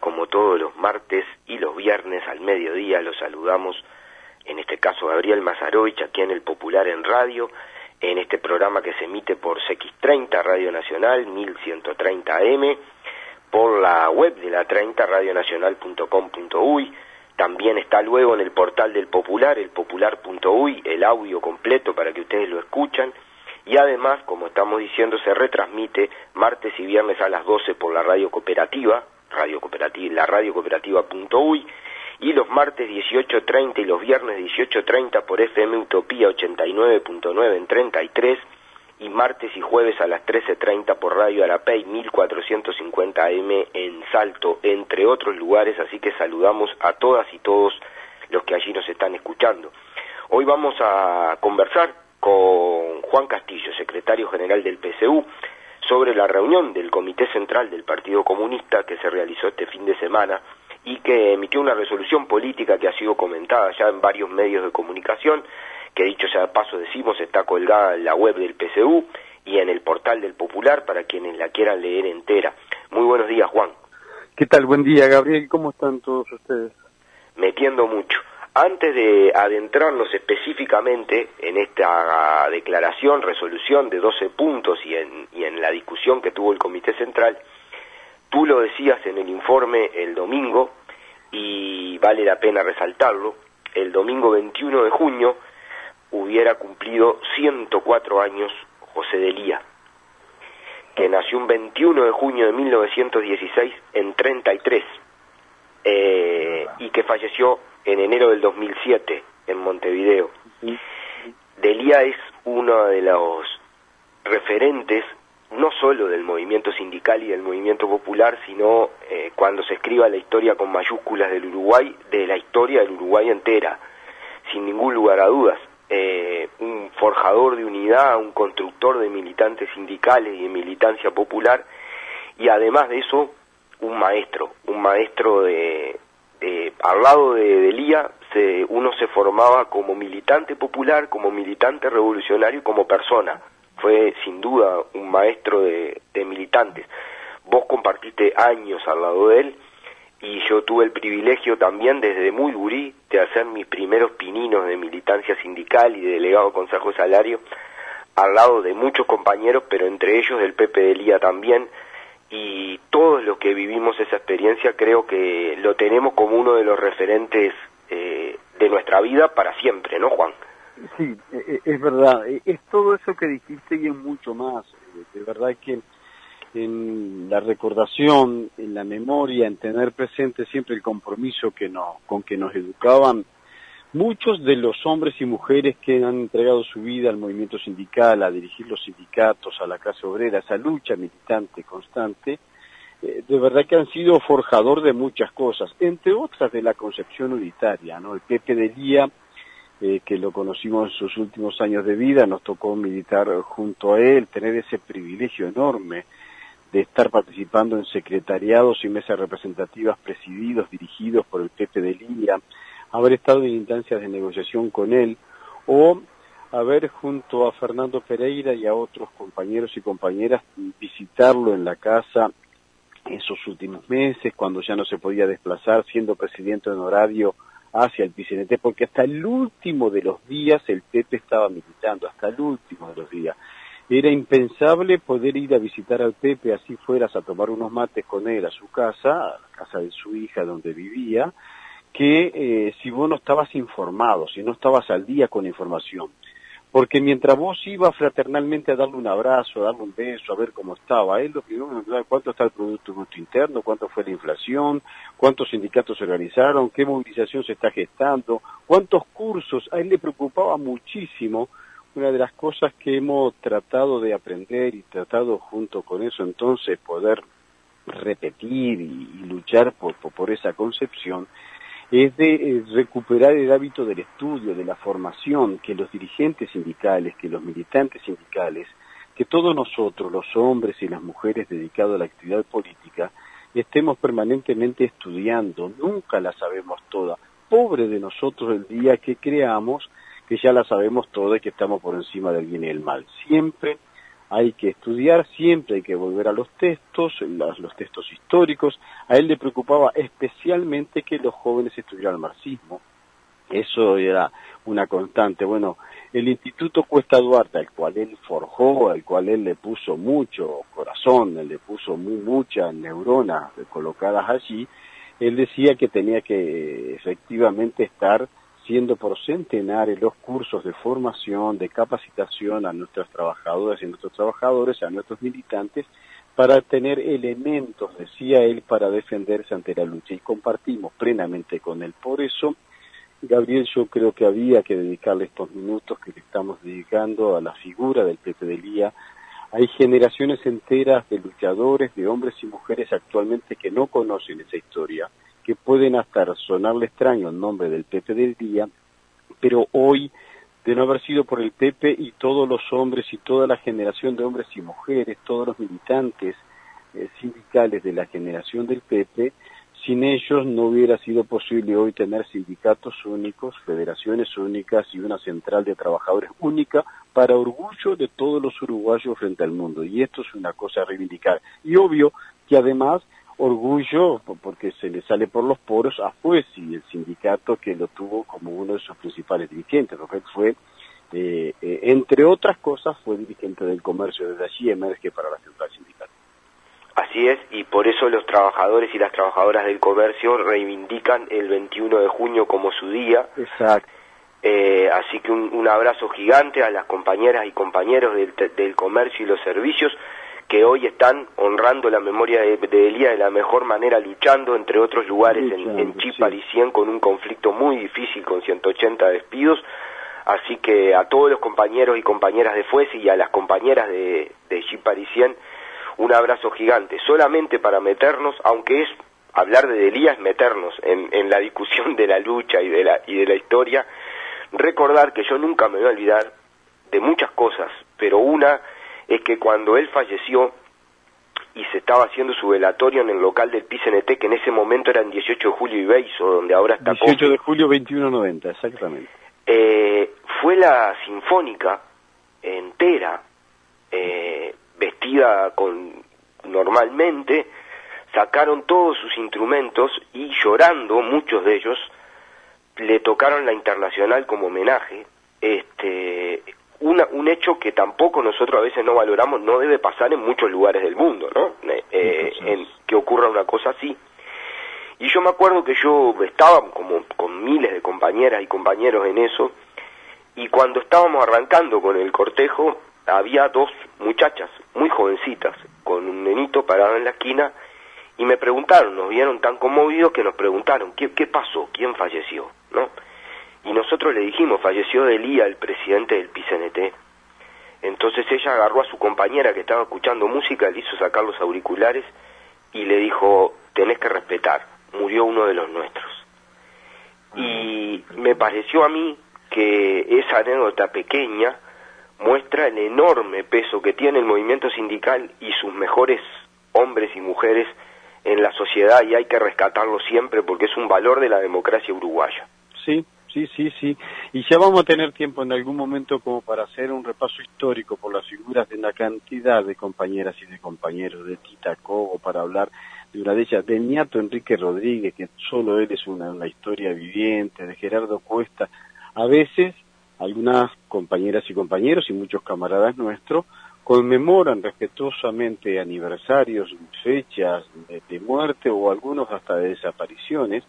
Como todos los martes y los viernes al mediodía los saludamos, en este caso Gabriel Mazarovich, aquí en el Popular en Radio, en este programa que se emite por CX30 Radio Nacional 1130 AM, por la web de la 30 radionacional.com.uy, también está luego en el portal del Popular, el popular.uy, el audio completo para que ustedes lo escuchan, y además, como estamos diciendo, se retransmite martes y viernes a las 12 por la radio cooperativa, radio cooperativa, la radio cooperativa.uy, y los martes 18.30 y los viernes 18.30 por FM Utopía 89.9 en 33, y martes y jueves a las 13.30 por Radio Arapey 1450 AM en Salto, entre otros lugares, así que saludamos a todas y todos los que allí nos están escuchando. Hoy vamos a conversar con Juan Castillo, secretario general del PCU, sobre la reunión del Comité Central del Partido Comunista que se realizó este fin de semana y que emitió una resolución política que ha sido comentada ya en varios medios de comunicación, que dicho sea de paso decimos está colgada en la web del PCU y en el portal del Popular para quienes la quieran leer entera. Muy buenos días, Juan. ¿Qué tal? Buen día, Gabriel. ¿Cómo están todos ustedes? Metiendo mucho. Antes de adentrarnos específicamente en esta declaración, resolución de 12 puntos y en, y en la discusión que tuvo el Comité Central, tú lo decías en el informe el domingo y vale la pena resaltarlo, el domingo 21 de junio hubiera cumplido 104 años José de Lía, que nació un 21 de junio de 1916 en 33 eh, y que falleció en enero del 2007 en Montevideo. Delía es uno de los referentes no solo del movimiento sindical y del movimiento popular, sino eh, cuando se escriba la historia con mayúsculas del Uruguay, de la historia del Uruguay entera, sin ningún lugar a dudas. Eh, un forjador de unidad, un constructor de militantes sindicales y de militancia popular, y además de eso, un maestro, un maestro de, de al lado de, de se, uno se formaba como militante popular, como militante revolucionario y como persona. Fue sin duda un maestro de, militantes. Vos compartiste años al lado de él y yo tuve el privilegio también desde muy gurí de hacer mis primeros pininos de militancia sindical y de delegado consejo de salario al lado de muchos compañeros, pero entre ellos del Pepe de también, y todos los que vivimos esa experiencia creo que lo tenemos como uno de los referentes eh, de nuestra vida para siempre, ¿no, Juan? Sí, es verdad. Es todo eso que dijiste y es mucho más. De verdad que en la recordación, en la memoria, en tener presente siempre el compromiso que nos, con que nos educaban muchos de los hombres y mujeres que han entregado su vida al movimiento sindical, a dirigir los sindicatos, a la clase obrera, esa lucha militante constante, eh, de verdad que han sido forjador de muchas cosas, entre otras de la concepción unitaria, ¿no? El Pepe de Lía, eh, que lo conocimos en sus últimos años de vida, nos tocó militar junto a él, tener ese privilegio enorme de estar participando en secretariados y mesas representativas presididos, dirigidos por el Pepe de Lía, haber estado en instancias de negociación con él, o haber junto a Fernando Pereira y a otros compañeros y compañeras visitarlo en la casa esos últimos meses, cuando ya no se podía desplazar, siendo presidente honorario hacia el PCNT, porque hasta el último de los días el Pepe estaba militando, hasta el último de los días. era impensable poder ir a visitar al Pepe así fueras a tomar unos mates con él a su casa, a la casa de su hija donde vivía, que eh, si vos no estabas informado, si no estabas al día con información. Porque mientras vos ibas fraternalmente a darle un abrazo, a darle un beso, a ver cómo estaba, él lo primero cuánto está el Producto Interno, cuánto fue la inflación, cuántos sindicatos se organizaron, qué movilización se está gestando, cuántos cursos, a él le preocupaba muchísimo una de las cosas que hemos tratado de aprender y tratado junto con eso entonces poder repetir y, luchar por, por, esa concepción es de eh, recuperar el hábito del estudio, de la formación, que los dirigentes sindicales, que los militantes sindicales, que todos nosotros, los hombres y las mujeres dedicados a la actividad política, estemos permanentemente estudiando, nunca la sabemos toda. Pobre de nosotros el día que creamos que ya la sabemos todos y que estamos por encima del bien y el mal. Siempre hay que estudiar, siempre hay que volver a los textos, los, textos históricos. A él le preocupaba especialmente que los jóvenes estudiaran marxismo. Eso era una constante. Bueno, el Instituto Cuesta Duarte, al cual él forjó, al cual él le puso mucho corazón, él le puso muy, muchas neuronas colocadas allí, él decía que tenía que efectivamente estar siendo por centenares los cursos de formación, de capacitación a nuestras trabajadoras y nuestros trabajadores, a nuestros militantes, para tener elementos, decía él, para defenderse ante la lucha. Y compartimos plenamente con él. Por eso, Gabriel, yo creo que había que dedicarle estos minutos que le estamos dedicando a la figura del Pepe de Lía. Hay generaciones enteras de luchadores, de hombres y mujeres actualmente que no conocen esa historia que pueden hasta sonarle extraño el nombre del Pepe del Día, pero hoy, de no haber sido por el Pepe y todos los hombres y toda la generación de hombres y mujeres, todos los militantes eh, sindicales de la generación del Pepe, sin ellos no hubiera sido posible hoy tener sindicatos únicos, federaciones únicas y una central de trabajadores única para orgullo de todos los uruguayos frente al mundo. Y esto es una cosa a reivindicar. Y obvio que además orgullo, porque se le sale por los poros a Fuesi, el sindicato que lo tuvo como uno de sus principales dirigentes. Rafael fue, eh, eh, entre otras cosas, fue dirigente del comercio, desde allí emerge para la central sindical. Así es, y por eso los trabajadores y las trabajadoras del comercio reivindican el 21 de junio como su día. Exacto. Eh, así que un, abrazo gigante a las compañeras y compañeros del, del comercio y los servicios que hoy están honrando la memoria de, de Elías de la mejor manera, luchando, entre otros lugares, en, en Chiparicien con un conflicto muy difícil, con 180 despidos. Así que a todos los compañeros y compañeras de Fuesi y a las compañeras de, de Chiparicien, un abrazo gigante. Solamente para meternos, aunque es hablar de Elías, meternos en, en la discusión de la lucha y de la, y de la historia, recordar que yo nunca me voy a olvidar de muchas cosas, pero una es que cuando él falleció y se estaba haciendo su velatorio en el local del PCNT, que en ese momento era en 18 de julio y Beiso, donde ahora está 18 de julio 2190, exactamente. Eh, fue la sinfónica entera, eh, vestida con normalmente, sacaron todos sus instrumentos y llorando, muchos de ellos, le tocaron la internacional como homenaje. Este, un hecho que tampoco nosotros a veces no valoramos, no debe pasar en muchos lugares del mundo, ¿no? Eh, eh, en que ocurra una cosa así. Y yo me acuerdo que yo estaba como con miles de compañeras y compañeros en eso, y cuando estábamos arrancando con el cortejo, había dos muchachas muy jovencitas, con un nenito parado en la esquina, y me preguntaron, nos vieron tan conmovidos que nos preguntaron, ¿qué, qué pasó? ¿Quién falleció? ¿No? Y nosotros le dijimos, falleció Delía, el presidente del PCNT. Entonces ella agarró a su compañera que estaba escuchando música, le hizo sacar los auriculares y le dijo, tenés que respetar, murió uno de los nuestros. Y me pareció a mí que esa anécdota pequeña muestra el enorme peso que tiene el movimiento sindical y sus mejores hombres y mujeres en la sociedad y hay que rescatarlo siempre porque es un valor de la democracia uruguaya. Sí, Sí, sí, sí. Y ya vamos a tener tiempo en algún momento como para hacer un repaso histórico por las figuras de una cantidad de compañeras y de compañeros de Tita Cobo para hablar de una de ellas, de Niato Enrique Rodríguez, que solo él es una, una historia viviente, de Gerardo Cuesta. A veces, algunas compañeras y compañeros y muchos camaradas nuestros conmemoran respetuosamente aniversarios, fechas de, muerte o algunos hasta de desapariciones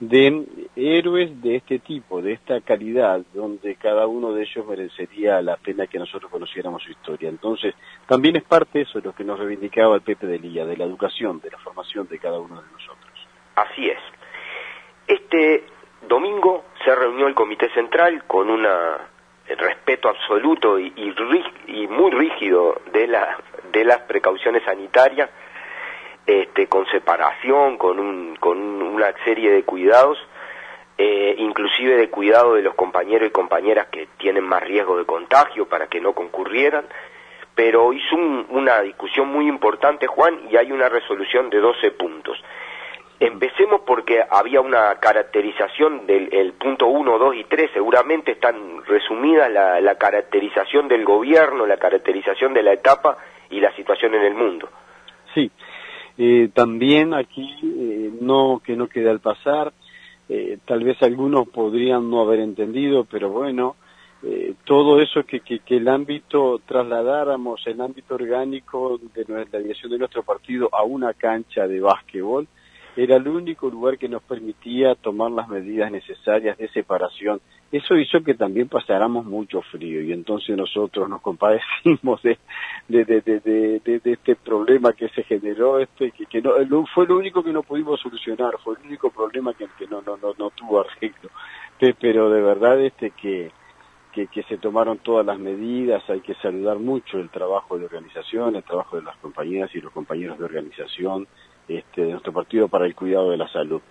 de héroes de este tipo, de esta calidad, donde cada uno de ellos merecería la pena que nosotros conociéramos su historia. Entonces, también es parte de eso de lo que nos reivindicaba el Pepe de Lía, de la educación, de la formación de cada uno de nosotros. Así es. Este domingo se reunió el Comité Central con el respeto absoluto y, y, muy rígido de, la, de las precauciones sanitarias, este, con separación, con, un, con una serie de cuidados, eh, inclusive de cuidado de los compañeros y compañeras que tienen más riesgo de contagio para que no concurrieran, pero hizo una discusión muy importante, Juan, y hay una resolución de 12 puntos. Empecemos porque había una caracterización del punto 1, 2 y 3, seguramente están resumidas la, caracterización del gobierno, la caracterización de la etapa y la situación en el mundo. Sí, eh, también aquí, eh, no que no quede al pasar, eh, tal vez algunos podrían no haber entendido, pero bueno, todo eso que, que, que, el ámbito trasladáramos, el ámbito orgánico de la dirección de nuestro partido a una cancha de básquetbol, era el único lugar que nos permitía tomar las medidas necesarias de separación. Eso hizo que también pasáramos mucho frío y entonces nosotros nos compadecimos de, de, de, de este problema que se generó, este que, que no, fue lo único que no pudimos solucionar, fue el único problema que, que no, no, no, no tuvo arreglo. Pero de verdad este que, que, que, se tomaron todas las medidas, hay que saludar mucho el trabajo de organización, el trabajo de las compañeras y los compañeros de organización, este, de nuestro partido para el cuidado de la salud.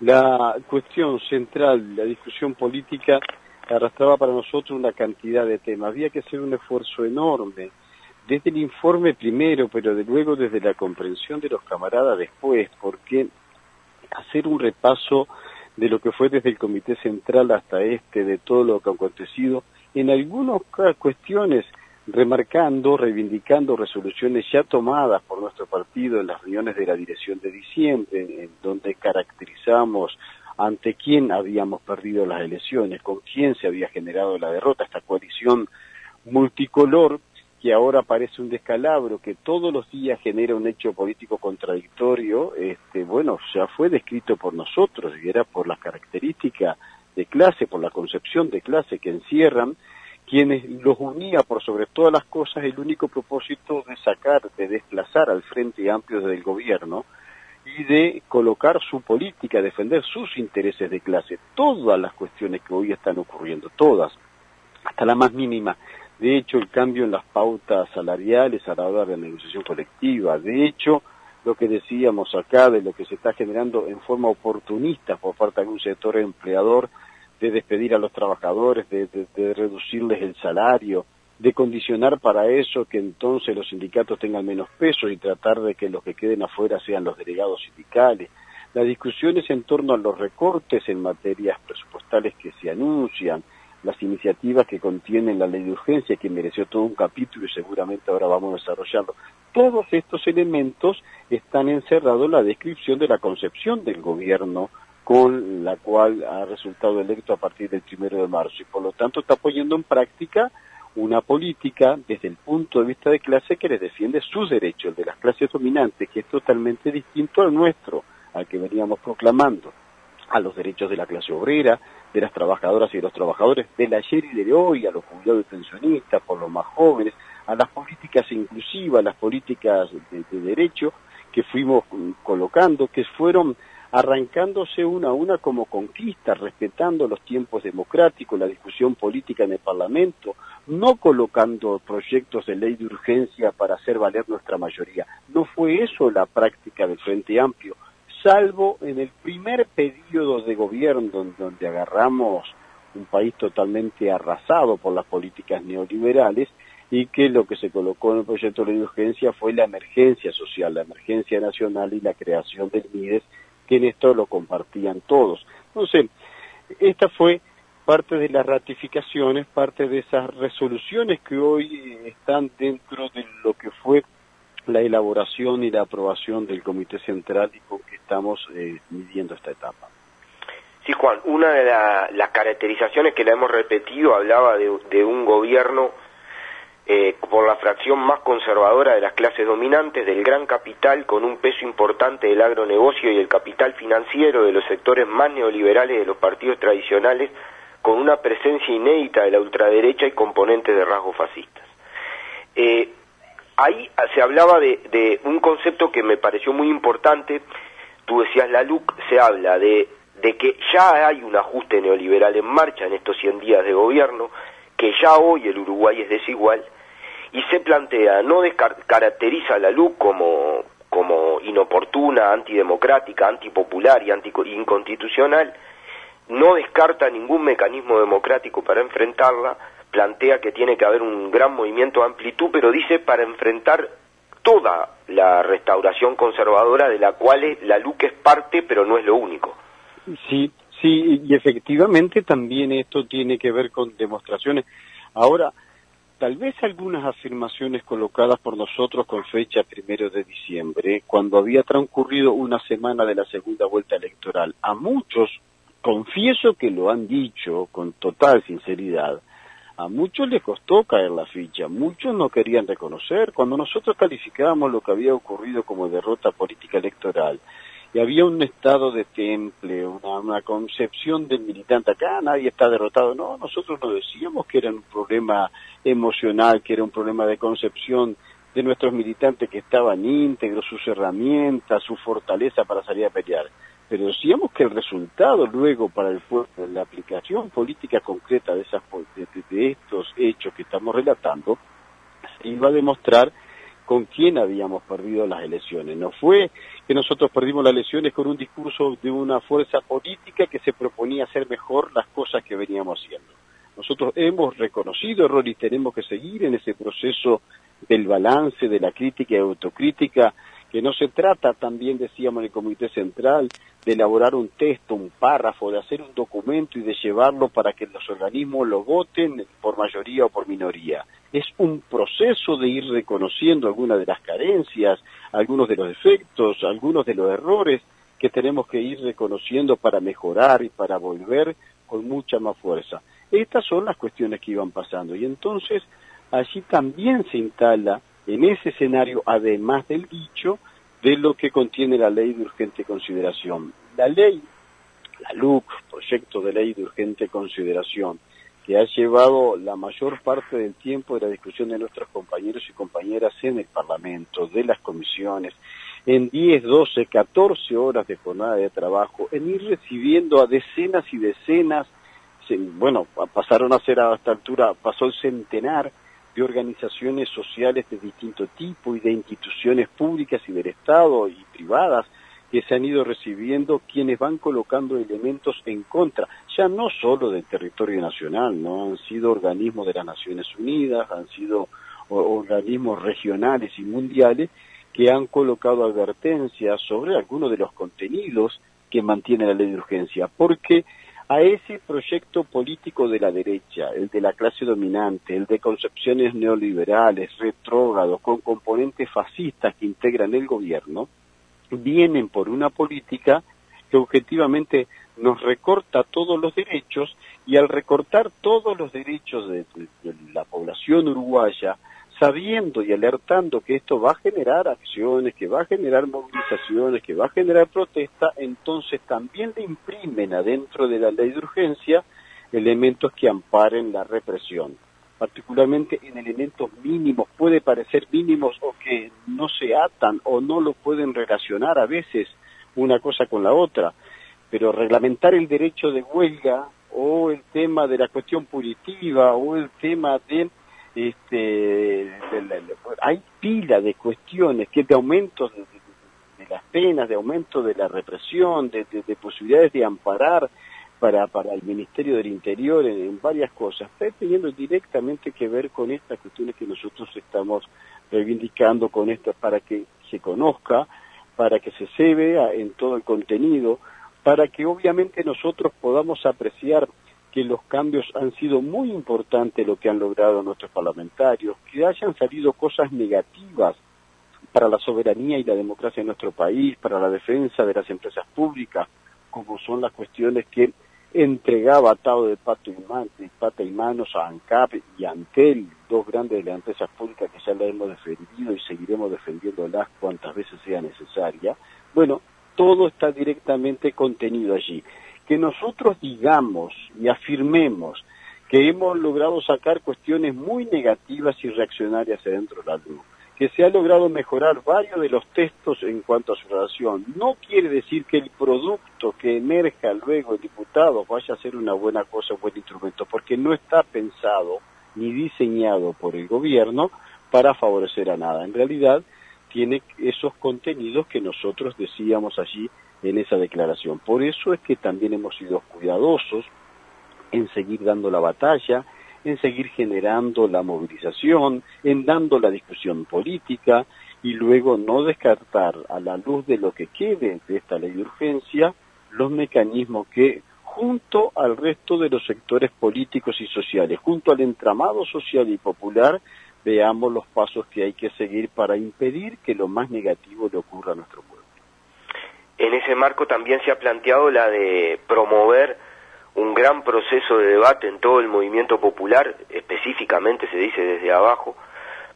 La cuestión central, la discusión política, arrastraba para nosotros una cantidad de temas. Había que hacer un esfuerzo enorme, desde el informe primero, pero de luego desde la comprensión de los camaradas después, porque hacer un repaso de lo que fue desde el Comité Central hasta este, de todo lo que ha acontecido, en algunas cuestiones remarcando, reivindicando resoluciones ya tomadas por nuestro partido en las reuniones de la dirección de diciembre, en donde caracterizamos ante quién habíamos perdido las elecciones, con quién se había generado la derrota, esta coalición multicolor que ahora parece un descalabro, que todos los días genera un hecho político contradictorio, este, bueno, ya fue descrito por nosotros y era por las características de clase, por la concepción de clase que encierran, quienes los unía por sobre todas las cosas el único propósito de sacar, de desplazar al Frente Amplio del gobierno y de colocar su política, defender sus intereses de clase. Todas las cuestiones que hoy están ocurriendo, todas, hasta la más mínima. De hecho, el cambio en las pautas salariales a la hora de la negociación colectiva. De hecho, lo que decíamos acá de lo que se está generando en forma oportunista por parte de un sector empleador de despedir a los trabajadores, de, reducirles el salario, de condicionar para eso que entonces los sindicatos tengan menos peso y tratar de que los que queden afuera sean los delegados sindicales. Las discusiones en torno a los recortes en materias presupuestales que se anuncian, las iniciativas que contienen la ley de urgencia que mereció todo un capítulo y seguramente ahora vamos a desarrollarlo. Todos estos elementos están encerrados en la descripción de la concepción del gobierno con la cual ha resultado electo a partir del primero de marzo. Y por lo tanto está poniendo en práctica una política desde el punto de vista de clase que les defiende sus derechos, el de las clases dominantes, que es totalmente distinto al nuestro, al que veníamos proclamando, a los derechos de la clase obrera, de las trabajadoras y de los trabajadores, del ayer y de hoy, a los jubilados y pensionistas, por los más jóvenes, a las políticas inclusivas, las políticas de, de derecho que fuimos colocando, que fueron arrancándose una a una como conquista, respetando los tiempos democráticos, la discusión política en el Parlamento, no colocando proyectos de ley de urgencia para hacer valer nuestra mayoría. No fue eso la práctica del Frente Amplio, salvo en el primer periodo de gobierno en donde agarramos un país totalmente arrasado por las políticas neoliberales y que lo que se colocó en el proyecto de ley de urgencia fue la emergencia social, la emergencia nacional y la creación del MIDES que en esto lo compartían todos. Entonces, esta fue parte de las ratificaciones, parte de esas resoluciones que hoy están dentro de lo que fue la elaboración y la aprobación del Comité Central y con que estamos eh, midiendo esta etapa. Sí, Juan, una de las caracterizaciones que la hemos repetido hablaba de, un gobierno eh, por la fracción más conservadora de las clases dominantes, del gran capital con un peso importante del agronegocio y el capital financiero de los sectores más neoliberales de los partidos tradicionales, con una presencia inédita de la ultraderecha y componentes de rasgos fascistas. Eh, ahí se hablaba de, un concepto que me pareció muy importante, tú decías la LUC, se habla de, de que ya hay un ajuste neoliberal en marcha en estos 100 días de gobierno, que ya hoy el Uruguay es desigual, y se plantea, no caracteriza a la luz como, como inoportuna, antidemocrática, antipopular y anti inconstitucional, no descarta ningún mecanismo democrático para enfrentarla, plantea que tiene que haber un gran movimiento de amplitud, pero dice para enfrentar toda la restauración conservadora de la cual la LUC es parte, pero no es lo único. Sí, sí, y efectivamente también esto tiene que ver con demostraciones. Ahora, tal vez algunas afirmaciones colocadas por nosotros con fecha primero de diciembre, cuando había transcurrido una semana de la segunda vuelta electoral, a muchos, confieso que lo han dicho con total sinceridad, a muchos les costó caer la ficha, muchos no querían reconocer, cuando nosotros calificábamos lo que había ocurrido como derrota política electoral, y había un estado de temple, una, concepción del militante acá, nadie está derrotado. No, nosotros no decíamos que era un problema emocional, que era un problema de concepción de nuestros militantes que estaban íntegros, sus herramientas, su fortaleza para salir a pelear. Pero decíamos que el resultado luego para el pueblo, la aplicación política concreta de, esas, de estos hechos que estamos relatando, iba a demostrar con quién habíamos perdido las elecciones. No fue que nosotros perdimos las elecciones con un discurso de una fuerza política que se proponía hacer mejor las cosas que veníamos haciendo. Nosotros hemos reconocido errores y tenemos que seguir en ese proceso del balance, de la crítica y autocrítica, que no se trata también, decíamos en el Comité Central, de elaborar un texto, un párrafo, de hacer un documento y de llevarlo para que los organismos lo voten por mayoría o por minoría es un proceso de ir reconociendo algunas de las carencias, algunos de los defectos, algunos de los errores que tenemos que ir reconociendo para mejorar y para volver con mucha más fuerza. Estas son las cuestiones que iban pasando y entonces allí también se instala en ese escenario, además del dicho, de lo que contiene la ley de urgente consideración. La ley, la LUC, proyecto de ley de urgente consideración, que ha llevado la mayor parte del tiempo de la discusión de nuestros compañeros y compañeras en el Parlamento, de las comisiones, en 10, 12, 14 horas de jornada de trabajo, en ir recibiendo a decenas y decenas, bueno, pasaron a ser a esta altura, pasó el centenar de organizaciones sociales de distinto tipo y de instituciones públicas y del Estado y privadas que se han ido recibiendo quienes van colocando elementos en contra, ya no solo del territorio nacional, no han sido organismos de las Naciones Unidas, han sido organismos regionales y mundiales que han colocado advertencias sobre algunos de los contenidos que mantiene la ley de urgencia, porque a ese proyecto político de la derecha, el de la clase dominante, el de concepciones neoliberales, retrógrados, con componentes fascistas que integran el gobierno, vienen por una política que objetivamente nos recorta todos los derechos y al recortar todos los derechos de, la población uruguaya, sabiendo y alertando que esto va a generar acciones, que va a generar movilizaciones, que va a generar protesta, entonces también le imprimen adentro de la ley de urgencia elementos que amparen la represión. Particularmente en elementos mínimos, puede parecer mínimos o que no se atan o no lo pueden relacionar a veces una cosa con la otra, pero reglamentar el derecho de huelga o el tema de la cuestión punitiva o el tema de este hay pila de cuestiones que de aumento de, las penas, de aumento de la represión, de posibilidades de amparar para, para el Ministerio del Interior en, varias cosas, está teniendo directamente que ver con estas cuestiones que nosotros estamos reivindicando con esto para que se conozca, para que se se vea en todo el contenido, para que obviamente nosotros podamos apreciar que los cambios han sido muy importantes lo que han logrado nuestros parlamentarios, que hayan salido cosas negativas para la soberanía y la democracia de nuestro país, para la defensa de las empresas públicas, como son las cuestiones que entregaba atado de, pato y pata y manos a ANCAP y ANTEL, dos grandes de las empresas públicas que ya la hemos defendido y seguiremos defendiéndolas cuantas veces sea necesaria. Bueno, todo está directamente contenido allí. Que nosotros digamos y afirmemos que hemos logrado sacar cuestiones muy negativas y reaccionarias dentro de la luz que se ha logrado mejorar varios de los textos en cuanto a su relación. No quiere decir que el producto que emerja luego el diputado vaya a ser una buena cosa, un buen instrumento, porque no está pensado ni diseñado por el gobierno para favorecer a nada. En realidad, tiene esos contenidos que nosotros decíamos allí en esa declaración. Por eso es que también hemos sido cuidadosos en seguir dando la batalla, en seguir generando la movilización, en dando la discusión política y luego no descartar a la luz de lo que quede de esta ley de urgencia los mecanismos que junto al resto de los sectores políticos y sociales, junto al entramado social y popular, veamos los pasos que hay que seguir para impedir que lo más negativo le ocurra a nuestro pueblo. En ese marco también se ha planteado la de promover un gran proceso de debate en todo el movimiento popular, específicamente se dice desde abajo,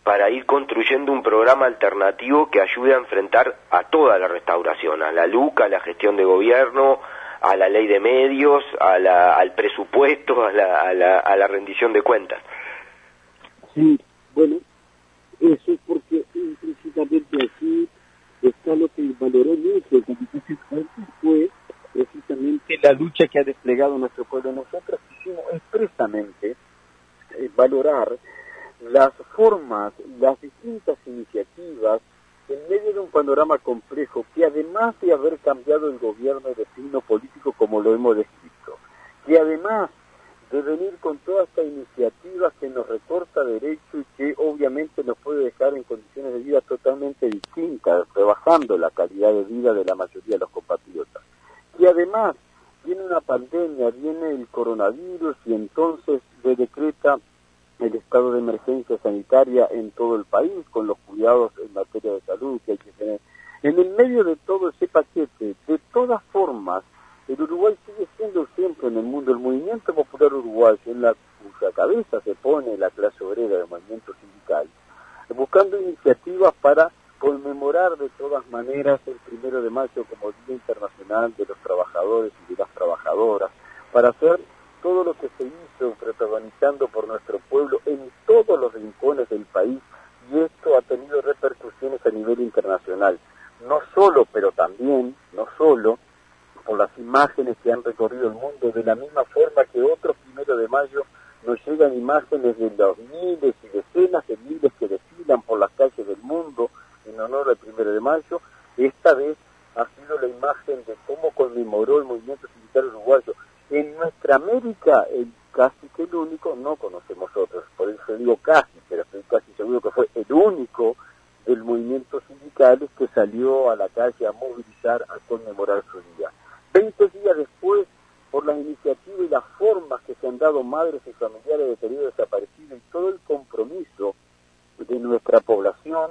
para ir construyendo un programa alternativo que ayude a enfrentar a toda la restauración, a la LUCA, a la gestión de gobierno, a la ley de medios, al presupuesto, a la, a, la, a la rendición de cuentas. Sí, bueno, eso es porque implícitamente aquí está lo que valoró mucho fue precisamente la lucha que ha desplegado nuestro pueblo. Nosotros quisimos expresamente eh, valorar las formas, las distintas iniciativas en medio de un panorama complejo que además de haber cambiado el gobierno de signo político como lo hemos descrito, que además de venir con toda esta iniciativa que nos recorta derecho y que obviamente nos puede dejar en condiciones de vida totalmente distintas, rebajando la calidad de vida de la mayoría de los compatriotas y además viene una pandemia, viene el coronavirus y entonces se decreta el estado de emergencia sanitaria en todo el país con los cuidados en materia de salud que hay que tener. En el medio de todo ese paquete, de todas formas, el Uruguay sigue siendo siempre en el mundo el en la cuya cabeza se pone la clase obrera del movimiento sindical, buscando iniciativas para conmemorar de todas maneras el primero de mayo como Día Internacional de los Trabajadores y de las Trabajadoras, para hacer todo lo que se hizo protagonizando por nuestro pueblo en todos los rincones del país y esto ha tenido repercusiones a nivel internacional. No solo, pero también, no solo, por las imágenes que han recorrido el mundo, de la misma forma que otros primero de mayo imágenes de los miles y decenas de miles que desfilan por las calles del mundo, en honor al primero de mayo. Esta vez ha sido la imagen de cómo conmemoró el movimiento sindical uruguayo. En nuestra América, el casi que el único, no conocemos otros, por eso digo casi, pero estoy casi seguro que fue el único del movimiento sindical que salió a la calle a movilizar, a conmemorar su día. Veinte días después, por las iniciativas y las formas se dado madres y familiares de periodo desaparecido y todo el compromiso de nuestra población,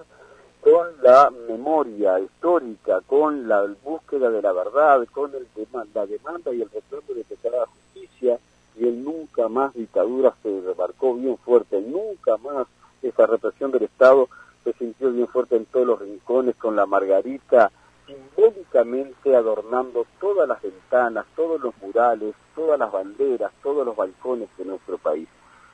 con la memoria histórica, con la búsqueda de la verdad, con el la demanda y el retorno de que la justicia y el nunca más dictadura se remarcó bien fuerte, nunca más esa represión del Estado se sintió bien fuerte en todos los rincones con la margarita simbólicamente adornando todas las ventanas, todos los murales, todas las banderas, todos los balcones de nuestro país.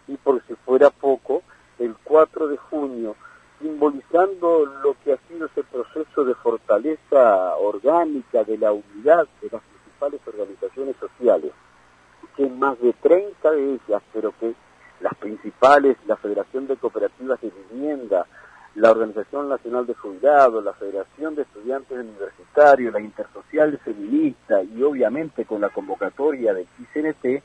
Y por si fuera poco, el 4 de junio simbolizando lo que ha sido ese proceso de fortaleza orgánica de la unidad de las principales organizaciones sociales, que más de 30 de ellas, pero que las principales, la Federación de Cooperativas de Vivienda, la Organización Nacional de Jubilados, la Federación de Estudiantes Universitarios, la Intersocial Feminista y obviamente con la convocatoria de XNT,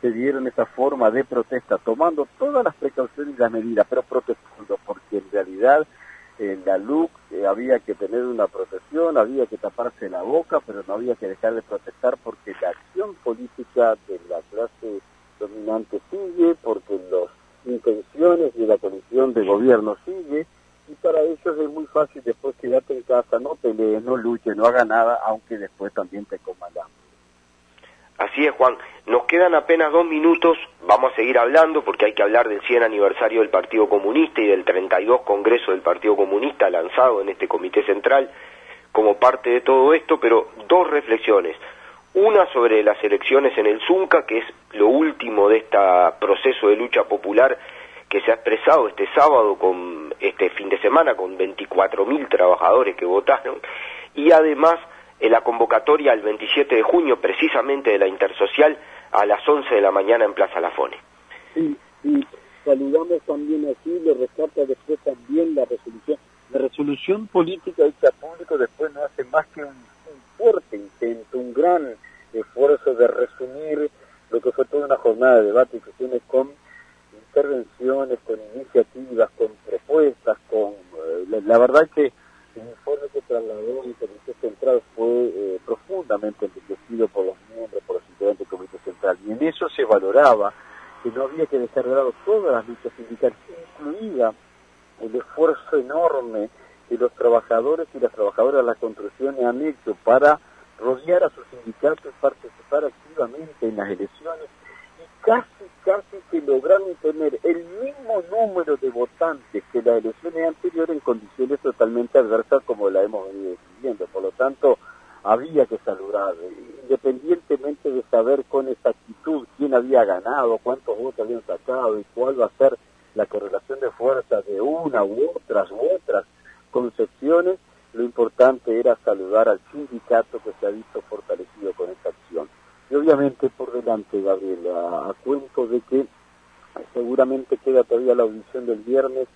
se dieron esa forma de protesta, tomando todas las precauciones y las medidas, pero protestando, porque en realidad en la LUC eh, había que tener una protección, había que taparse la boca, pero no había que dejar de protestar porque la acción política de la clase dominante sigue, porque las intenciones de la coalición de gobierno sigue, y para ellos es muy fácil después quedarte en casa, no pelees, no luches, no haga nada, aunque después también te coman Así es, Juan. Nos quedan apenas dos minutos. Vamos a seguir hablando porque hay que hablar del 100 aniversario del Partido Comunista y del 32 Congreso del Partido Comunista lanzado en este Comité Central como parte de todo esto, pero dos reflexiones. Una sobre las elecciones en el Zunca, que es lo último de este proceso de lucha popular que se ha expresado este sábado con este fin de semana con 24.000 trabajadores que votaron y además en la convocatoria el 27 de junio precisamente de la Intersocial a las 11 de la mañana en Plaza Lafone. Sí, y saludamos también aquí, le rescata después también la resolución. La resolución política hecha público después no hace más que un, fuerte intento, un gran esfuerzo de resumir lo que fue toda una jornada de debate y cuestiones con intervenciones, con iniciativas, con propuestas, con... Eh, la, verdad que el informe que trasladó el Comité Central fue eh, profundamente enriquecido por los miembros, por los integrantes del Comité Central. Y en eso se valoraba que no había que dejar de lado todas las luchas sindicales, incluida el esfuerzo enorme que los trabajadores y las trabajadoras de la construcción han hecho para rodear a sus sindicatos, participar activamente en las elecciones y casi, casi que lograron tener el mismo número de votantes que las elecciones anteriores en condiciones totalmente adversas como la hemos venido viviendo. Por lo tanto, había que saludar, independientemente de saber con exactitud quién había ganado, cuántos votos habían sacado y cuál va a ser la correlación de fuerzas de una u otras u otras concepciones, lo importante era saludar al sindicato que se ha visto fortalecido con esta acción. Y obviamente por delante, Gabriel, a, cuento de que seguramente queda todavía la audición del viernes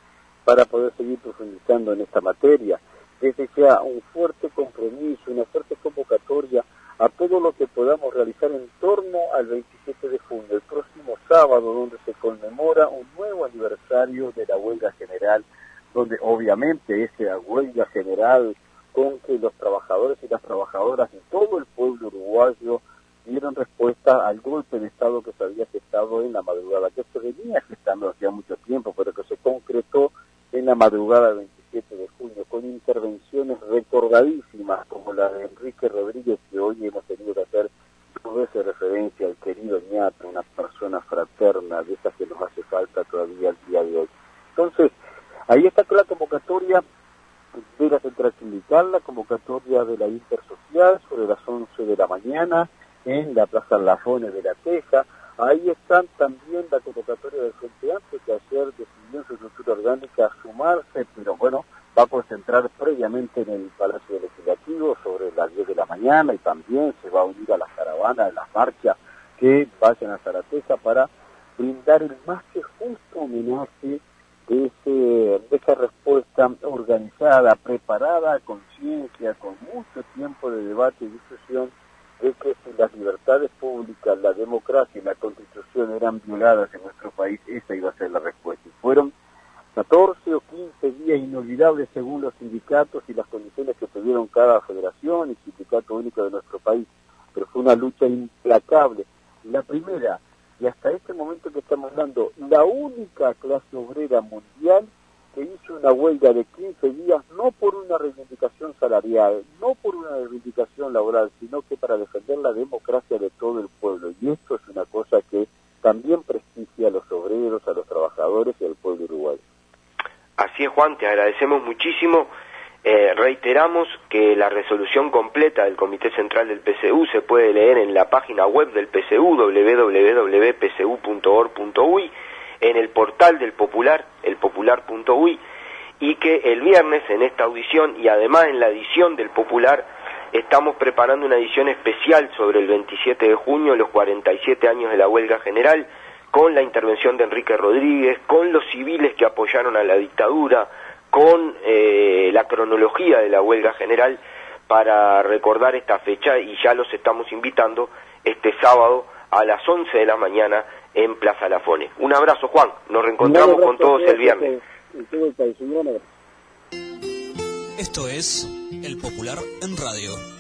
para poder seguir profundizando en esta materia. Desde ya un fuerte compromiso, una fuerte convocatoria a todo lo que podamos realizar en torno al 27 de junio, el próximo sábado, donde se conmemora un nuevo aniversario de la huelga general, donde obviamente esa huelga general con que los trabajadores y las trabajadoras de todo el pueblo uruguayo dieron respuesta al golpe de Estado que se había gestado en la madrugada, que se venía gestando hacía mucho tiempo, pero que se concretó en la madrugada del 27 de junio, con intervenciones recordadísimas como la de Enrique Rodríguez, que hoy hemos tenido que hacer dos veces referencia al querido ñato, una persona fraterna, de esas que nos hace falta todavía al día de hoy. Entonces, ahí está la convocatoria de la central sindical, la convocatoria de la intersocial sobre las 11 de la mañana en la Plaza Lafones de la Teja, Ahí están también la convocatoria del Frente Amplio, que ayer decidió en su estructura orgánica sumarse, pero bueno, va a concentrar previamente en el Palacio Legislativo sobre las 10 de la mañana y también se va a unir a las caravanas, a las marchas que vayan a Zarateca para brindar el más que justo homenaje de, ese, de esa respuesta organizada, preparada, con ciencia, con mucho tiempo de debate y discusión es que las libertades públicas, la democracia y la constitución eran violadas en nuestro país, esa iba a ser la respuesta. Y fueron 14 o 15 días inolvidables según los sindicatos y las condiciones que tuvieron cada federación y sindicato único de nuestro país, pero fue una lucha implacable. La primera, y hasta este momento que estamos hablando, la única clase obrera mundial una huelga de 15 días no por una reivindicación salarial, no por una reivindicación laboral, sino que para defender la democracia de todo el pueblo. Y esto es una cosa que también prestigia a los obreros, a los trabajadores y al pueblo uruguayo. Así es, Juan, te agradecemos muchísimo. Eh, reiteramos que la resolución completa del Comité Central del PCU se puede leer en la página web del PCU, www.pcu.org.uy en el portal del Popular, elpopular.uy, y que el viernes en esta audición y además en la edición del Popular estamos preparando una edición especial sobre el 27 de junio, los 47 años de la huelga general, con la intervención de Enrique Rodríguez, con los civiles que apoyaron a la dictadura, con eh, la cronología de la huelga general para recordar esta fecha y ya los estamos invitando este sábado a las 11 de la mañana en Plaza Lafone. Un abrazo, Juan. Nos reencontramos con todos el viernes. Esto es El Popular en Radio.